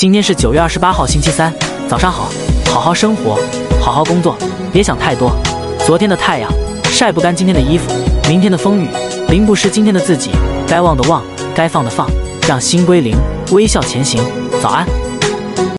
今天是九月二十八号星期三早上好好好生活好好工作别想太多。昨天的太阳晒不干今天的衣服明天的风雨淋不湿今天的自己该忘的忘该放的放让心归零微笑前行早安。